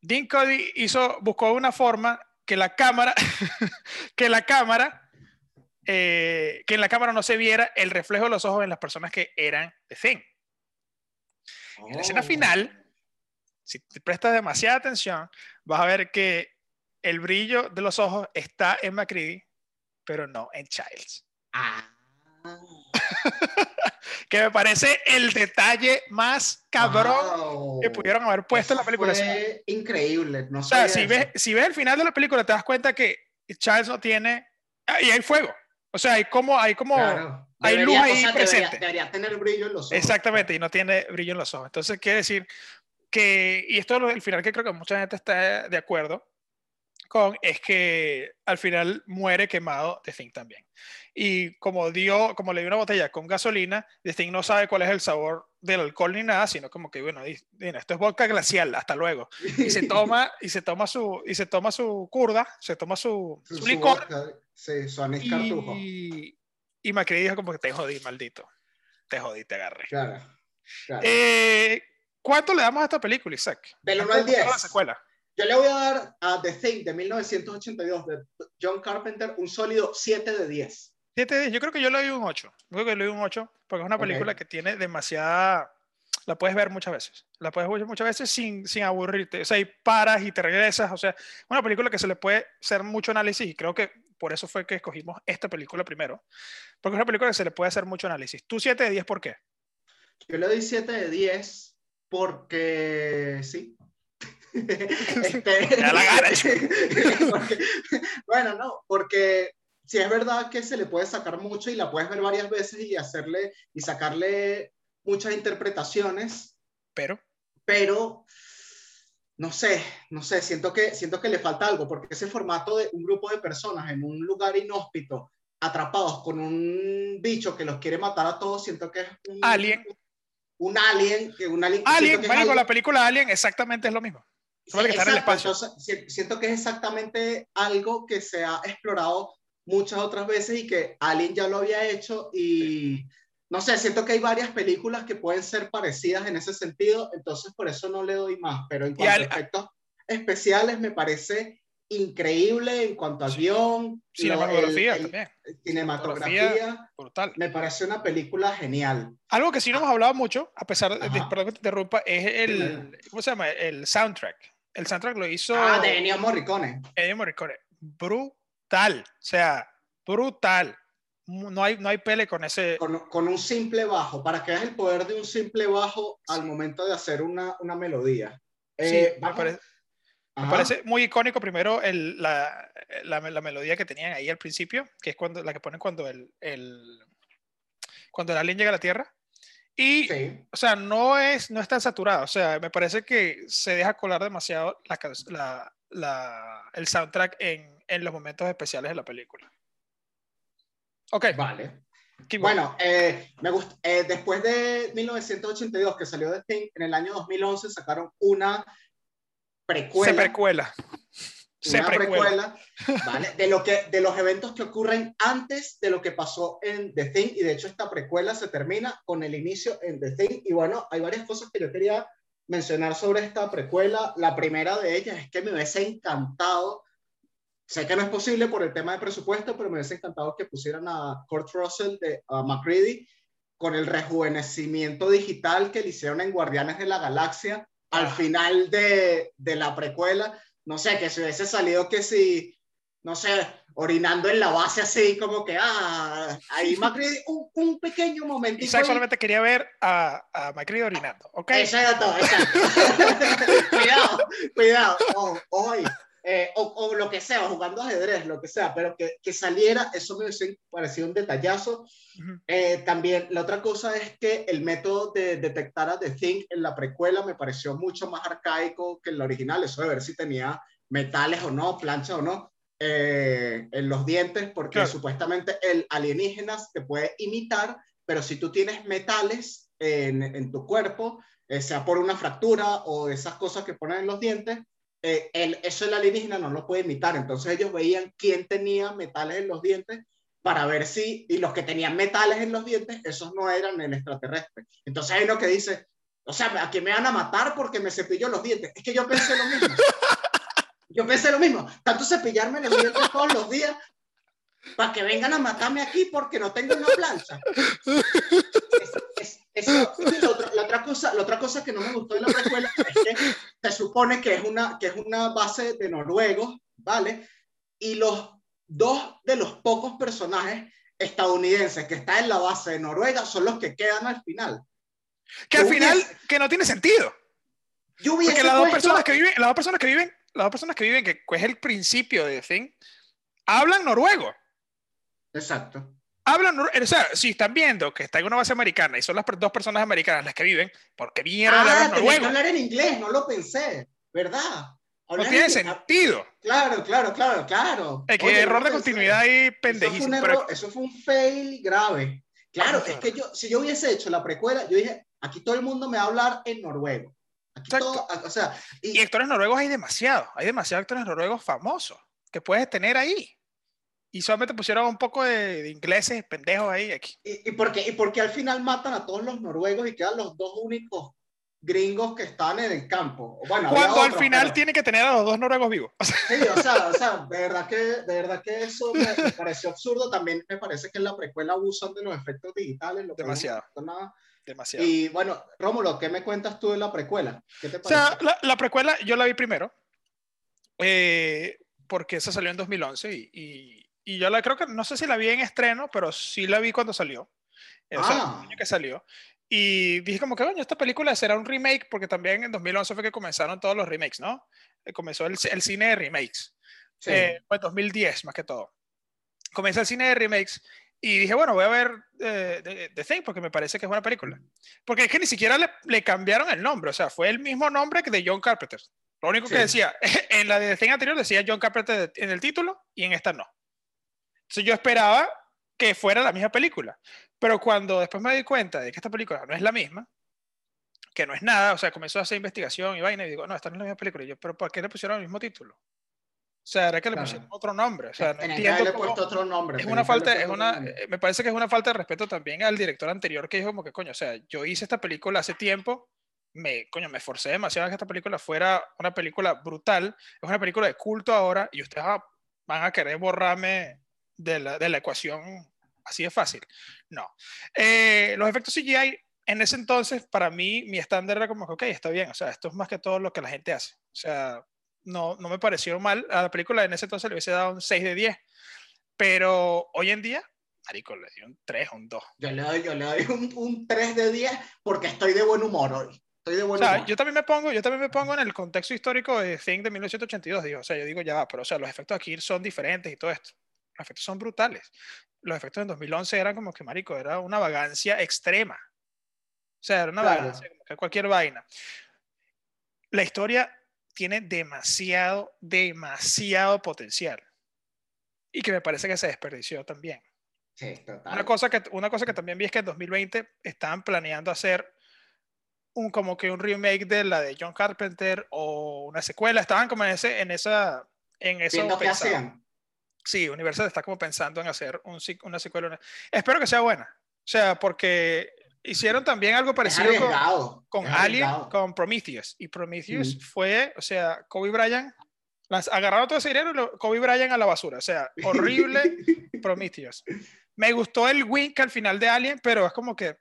Dean Cody hizo, buscó una forma que la cámara, que la cámara, eh, que en la cámara no se viera el reflejo de los ojos en las personas que eran The Thing. En la escena Oh. final, si te prestas demasiada atención, vas a ver que el brillo de los ojos está en McCready, pero no en Childs. Ah. Que me parece el detalle más cabrón Wow. que pudieron haber puesto en la Eso película. Fue increíble. No O sea, si eso. ves, si ves el final de la película, te das cuenta que Charles no tiene. ah, Y hay fuego. O sea, hay como. Hay como Claro. Hay luz Debería- ahí o sea, debería- presente. Debería, tener brillo en los ojos. Exactamente, y no tiene brillo en los ojos. Entonces, quiere decir que. Y esto es el final que creo que mucha gente está de acuerdo con, es que al final muere quemado The Thing también. Y como dio, como le dio una botella con gasolina, The Thing no sabe cuál es el sabor del alcohol ni nada, sino como que, bueno, di- esto es vodka glacial, hasta luego. Y se toma, y se toma su, y se toma su curda, se toma su, Su- su licor, vodka, Sí, su anís cartujo. Y, Macri dijo como que te jodí, maldito. Te jodí, te agarré. Claro. claro. Eh, ¿Cuánto le damos a esta película, Isaac? Del uno Antes al de pasar a 10. La secuela. Yo le voy a dar a The Thing de 1982 de John Carpenter un sólido 7 de 10. 7 de 10. Yo creo que yo le doy un 8. Yo creo que le doy un 8 porque es una película que tiene demasiada. La puedes ver muchas veces. La puedes ver muchas veces sin, sin aburrirte. O sea, y paras y te regresas. O sea, una película que se le puede hacer mucho análisis y creo que por eso fue que escogimos esta película primero. Porque es una película que se le puede hacer mucho análisis. ¿Tú 7 de 10 por qué? Yo le doy 7 de 10 porque sí. Este- la gana, Porque- bueno, no, porque si es verdad que se le puede sacar mucho y la puedes ver varias veces y hacerle y sacarle muchas interpretaciones, Pero. pero no sé, no sé, siento que, siento que le falta algo, porque ese formato de un grupo de personas en un lugar inhóspito atrapados con un bicho que los quiere matar a todos, siento que es un Alien. Un alien, que un alien. Alien, que algo- la película Alien exactamente es lo mismo. Solo que en el espacio. entonces, siento que es exactamente algo que se ha explorado muchas otras veces y que Alien ya lo había hecho y no sé, siento que hay varias películas que pueden ser parecidas en ese sentido, entonces por eso no le doy más, pero en cuanto al- a efectos especiales me parece increíble en cuanto a guion, lo- Cinematografía el- el- también. cinematografía, Brutal. me parece una película genial. Algo que sí no hemos hablado mucho, a pesar de, perdón que te interrumpa, es el. ¿cómo se llama? El soundtrack. El soundtrack lo hizo Ah, de Ennio Morricone. Ennio Morricone. Brutal. O sea, brutal. No hay, no hay pele con ese. con, con un simple bajo, para que veas el poder de un simple bajo al momento de hacer una, una melodía. Sí, Eh, me, parece, me parece muy icónico primero el, la, la, la melodía que tenían ahí al principio, que es cuando, la que ponen cuando el, el, cuando el alien llega a la Tierra. Y, Sí, o sea, no es, no es tan saturado. O sea, me parece que se deja colar demasiado la- la- el soundtrack en, en los momentos especiales de la película. Ok, vale. keep. Bueno, eh, me gust- eh, después de 1982 que salió The Thing, en el año 2011 sacaron una precuela. se precuela. Se una precuela. precuela, ¿vale? De, lo que, de los eventos que ocurren antes de lo que pasó en The Thing, y de hecho esta precuela se termina con el inicio en The Thing, y bueno, hay varias cosas que yo quería mencionar sobre esta precuela. La primera de ellas es que me hubiese encantado, sé que no es posible por el tema de presupuesto, pero me hubiese encantado que pusieran a Kurt Russell de a McCready con el rejuvenecimiento digital que le hicieron en Guardianes de la Galaxia al Ah. final de, de la precuela no sé, que se hubiese salido que si, no sé, orinando en la base así, como que, ah, ahí Macri, un, un pequeño momentito. Isaac solamente quería ver a, a McCready orinando. Ok, Eso era todo, exacto. cuidado, cuidado, o, o, ahí, eh, o, o lo que sea, jugando ajedrez, lo que sea, pero que, que saliera, eso me parecido un detallazo. Ujú. Eh, también la otra cosa es que el método de detectar a The Thing en la precuela me pareció mucho más arcaico que en la original, eso de ver si tenía metales o no, plancha o no, eh, en los dientes, porque Claro. supuestamente el alienígena te puede imitar, pero si tú tienes metales en, en tu cuerpo, eh, sea por una fractura o esas cosas que ponen en los dientes, eh, el, eso el alienígena no lo puede imitar. Entonces ellos veían quién tenía metales en los dientes para ver si, y los que tenían metales en los dientes, esos no eran el extraterrestre. Entonces hay uno que dice, o sea, ¿a quién me van a matar porque me cepillo los dientes? Es que yo pensé lo mismo. Yo pensé lo mismo. Tanto cepillarme los dientes todos los días para que vengan a matarme aquí porque no tengo una plancha. Otra, cosa, la otra cosa que no me gustó de la precuela es que se supone que es una, que es una base de noruegos, ¿vale? Y los dos de los pocos personajes estadounidenses que están en la base de Noruega son los que quedan al final. que al final, hubiese- que no tiene sentido. Yo Porque las dos, puesto- personas que viven, las dos personas que viven, las dos personas que viven, que es el principio de The Thing, hablan noruego. Exacto. Hablan, o sea, si están viendo que está en una base americana y son las dos personas americanas las que viven, ¿por qué mierda Ah, tenía que hablar en inglés, no lo pensé, ¿verdad? No tiene en- sentido. Claro, claro, claro, claro. Es que Oye, error de continuidad ahí Eso fue, un pendejísimo. error- pero- eso fue un fail grave. Claro, es que yo, si yo hubiese hecho la precuela, yo dije, aquí todo el mundo me va a hablar en noruego. Aquí todo, o sea, y, Y actores noruegos hay demasiado. Hay demasiados actores noruegos famosos que puedes tener ahí. Y solamente pusieron un poco de, de ingleses pendejos ahí. Aquí. y, y porque, y porque al final matan a todos los noruegos y quedan los dos únicos gringos que están en el campo. Bueno, Cuando al otros, final pero- tiene que tener a los dos noruegos vivos. O Sí, o sea, o sea, de verdad que, de verdad que eso me, me pareció absurdo. También me parece que en la precuela abusan de los efectos digitales. Lo que no Demasiado. nada. demasiado. Y bueno, Rómulo, ¿qué me cuentas tú de la precuela? ¿Qué te O parece? sea, la, la precuela yo la vi primero, eh, porque esa salió en 2011 y, y, y yo la creo que, no sé si la vi en estreno, pero sí la vi cuando salió, o sea, Ah. el año que salió. Y dije como que, coño, esta película será un remake, porque también en 2011 fue que comenzaron todos los remakes, ¿no? Eh, comenzó el, el cine de remakes. Sí. Eh, pues 2010 más que todo. Comencé el cine de remakes y dije, bueno, voy a ver eh, The, The Thing porque me parece que es buena película. Porque es que ni siquiera le, le cambiaron el nombre, o sea, fue el mismo nombre que de John Carpenter. Lo único que Sí. decía, en la de The Thing anterior decía John Carpenter en el título y en esta no. Entonces yo esperaba que fuera la misma película. Pero cuando después me di cuenta de que esta película no es la misma, que no es nada, o sea, comenzó a hacer investigación y vaina y digo, no, esta no es la misma película. Y yo, pero ¿por qué le pusieron el mismo título? O sea, era que le pusieron otro nombre. O sea, no entiendo. Le puesto otro nombre. Es una falta, es una, me parece que es una falta de respeto también al director anterior que dijo como que, coño, o sea, yo hice esta película hace tiempo, me, coño, me esforcé demasiado a que esta película fuera una película brutal, es una película de culto ahora y ustedes van a querer borrarme de la, de la ecuación así de fácil. No. Eh, los efectos CGI, en ese entonces, para mí, mi estándar era como que, ok, está bien, o sea, esto es más que todo lo que la gente hace. O sea, no, no me pareció mal. A la película en ese entonces le hubiese dado un 6 de 10. Pero hoy en día, Marico, le di un 3 o un 2. Yo le doy, yo le doy un, un, 3 de 10 porque estoy de buen humor hoy. Estoy de buen o sea, humor. Yo también, me pongo, yo también me pongo en el contexto histórico de Thing de 1982. Digo, o sea, yo digo, ya, pero o sea, los efectos aquí son diferentes y todo esto. Los efectos son brutales. Los efectos en 2011 eran como que, Marico, era una vagancia extrema. O sea, era una claro. vagancia, como que cualquier vaina. La historia tiene demasiado, demasiado potencial. Y que me parece que se desperdició también. Sí, total. Una cosa que, una cosa que también vi es que en 2020 estaban planeando hacer un como que un remake de la de John Carpenter o una secuela. Estaban como en, ese, en esa... En eso hacían. Sí, Universal está como pensando en hacer un, una secuela. Espero que sea buena. O sea, porque hicieron también algo parecido con, con Alien, con Prometheus. Y Prometheus mm. fue, o sea, Kobe Bryant, las, agarraron todo ese dinero y Kobe Bryant a la basura. O sea, horrible Prometheus. Me gustó el wink al final de Alien, pero es como que,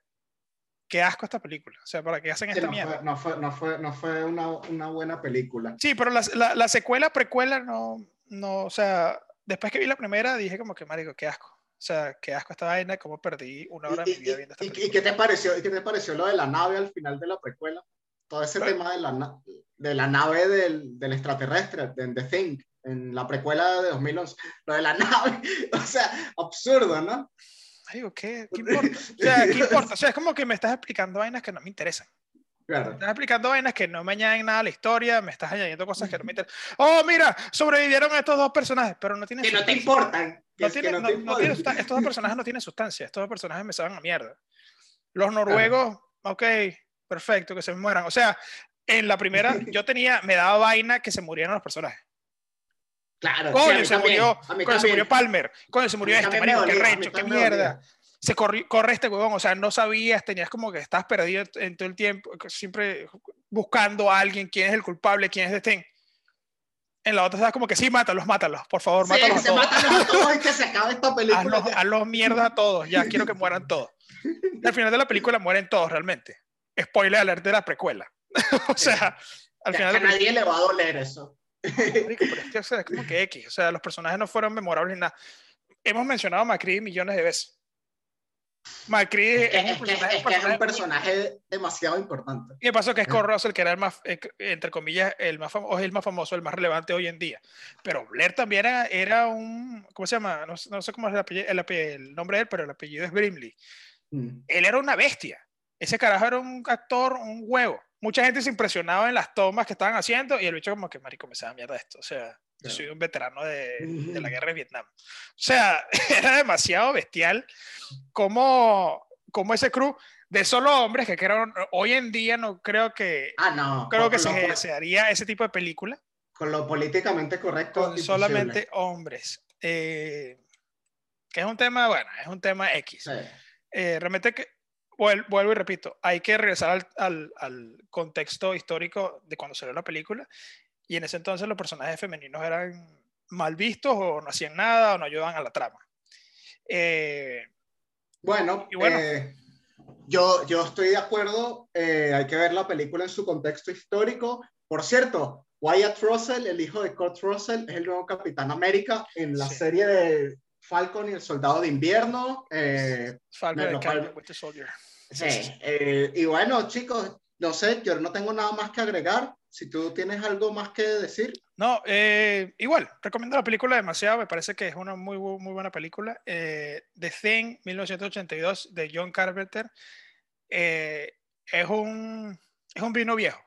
qué asco esta película. O sea, ¿para qué hacen sí, esta no mierda? Fue, no, fue, no, fue, no fue una, una buena película. Sí, pero la, la, la, secuela, precuela, no, no, o sea, después que vi la primera dije como que, marico, qué asco. O sea, qué asco esta vaina, cómo perdí una hora ¿Y, de mi vida viendo esta película. ¿Y qué te pareció? ¿Y qué te pareció lo de la nave al final de la precuela? Todo ese Pero, tema de la, de la nave del, del extraterrestre, de The Thing, en la precuela de 2011. Lo de la nave, o sea, absurdo, ¿no? Digo, ¿qué, ¿qué importa? O sea, ¿qué importa? O sea, es como que me estás explicando vainas que no me interesan. Claro. Estás explicando vainas que no me añaden nada a la historia, me estás añadiendo cosas que no me interesan. Oh, mira, sobrevivieron estos dos personajes, pero no tienen Que no te importan. no tiene, que no no- te no tiene estos dos personajes no tienen sustancia, estos dos personajes me saben a mierda. Los noruegos, ok, perfecto, que se me mueran. O sea, en la primera yo tenía, me daba vaina que se murieran los personajes. Claro, sí, a Coño, mí se también, murió, a coño, se murió Palmer, coño, se murió A este, marico, qué a recho, qué mierda. Se corri- corre este huevón, o sea, no sabías, tenías como que estás perdido en todo el tiempo, siempre buscando a alguien, quién es el culpable, quién es de este. En la otra estás como que sí, mátalos, mátalos, por favor, Sí, mátalos a se todos. matan a todos y que se acabe esta película. Hazlos, hazlos mierda a todos, ya quiero que mueran todos. Y al final de la película mueren todos realmente. Spoiler alert de la precuela. o sea, al Ya final que a nadie le va a doler eso. Pero es que, o sea, es como que X. O sea, los personajes no fueron memorables ni nada. Hemos mencionado a Macri millones de veces. Macri Es es, un es que- personaje, es un personaje demasiado importante. Y me pasó que es. Kurt Russell, que era el más, eh, entre comillas, el más, famoso, el más famoso, el más relevante hoy en día. Pero Blair también era, era un, ¿cómo se llama? No, sé- no sé cómo es el, apellido- el, ape- el nombre de él, pero el apellido es Brimley. Mm. Él era una bestia. Ese carajo era un actor, un huevo. Mucha gente se impresionaba en las tomas que estaban haciendo y el bicho como que, marico, me sabe mierda esto. O sea, yo soy un veterano de, de la guerra de Vietnam. O sea, era demasiado bestial como, como ese crew de solo hombres que creo, hoy en día no creo que, Ah, no. creo que se, se haría ese tipo de película con lo políticamente correcto. con solamente hombres. Eh, que es un tema, bueno, es un tema X. Sí. Eh, realmente que, vuel- vuelvo y repito, hay que regresar al, al- al contexto histórico de cuando salió la película y en ese entonces los personajes femeninos eran mal vistos o no hacían nada o no ayudaban a la trama. Eh, Bueno, Y bueno. eh, yo, yo estoy de acuerdo. eh, hay que ver la película en su contexto histórico. Por cierto, Wyatt Russell, el hijo de Kurt Russell, es el nuevo Capitán América en la Sí. serie de Falcon y el Soldado de Invierno. Falcon Captain cual- Winter Soldier. sí, y bueno, chicos, no sé, yo no tengo nada más que agregar. Si tú tienes algo más que decir. No, eh, igual, recomiendo la película demasiado, me parece que es una muy, muy buena película. Eh, The Thing, 1982, de John Carpenter, eh, es, un, es un vino viejo.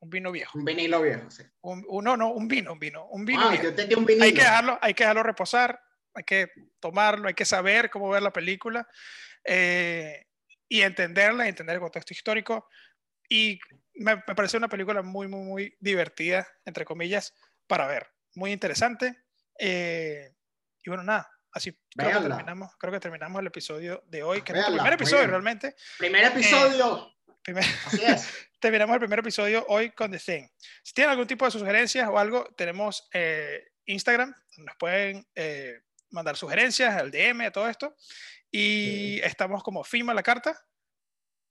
Un vino viejo. Un vinilo viejo, sí. Un, un- no, no, un vino, un vino, un vino Ah, viejo. yo tenía un vinilo. Hay que, dejarlo, hay que dejarlo reposar. hay que tomarlo, hay que saber cómo ver la película eh, y entenderla, entender el contexto histórico. Y me, me parece una película muy, muy, muy divertida, entre comillas, para ver. Muy interesante. Eh, y bueno, nada, así creo que, terminamos, creo que terminamos el episodio de hoy, que es el primer episodio realmente. Primer episodio. primer, así es. terminamos el primer episodio hoy con The Thing. Si tienen algún tipo de sugerencias o algo, tenemos Instagram, nos pueden mandar sugerencias, al DM, todo esto. Y estamos como Fima la carta.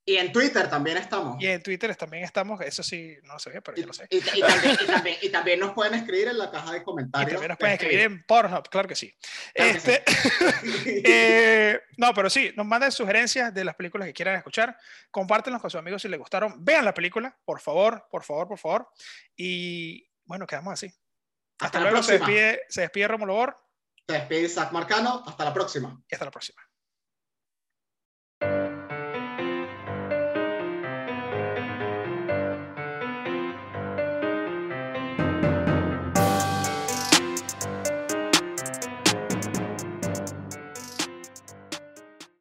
Y en Twitter también estamos. Y en Twitter también estamos, eso sí, no lo sé, pero yo lo sé. Y, también, nos pueden escribir en la caja de comentarios. Y también nos pueden escribir en Pornhub, claro que sí. este, eh, no, pero sí, nos manden sugerencias de las películas que quieran escuchar. Compártenlos con sus amigos si les gustaron. Vean la película, por favor, por favor, por favor. Y bueno, quedamos así. Hasta, luego, se despide, se despide Romulo Bor. Se despide Isaac Marcano. Hasta la próxima. Y hasta la próxima.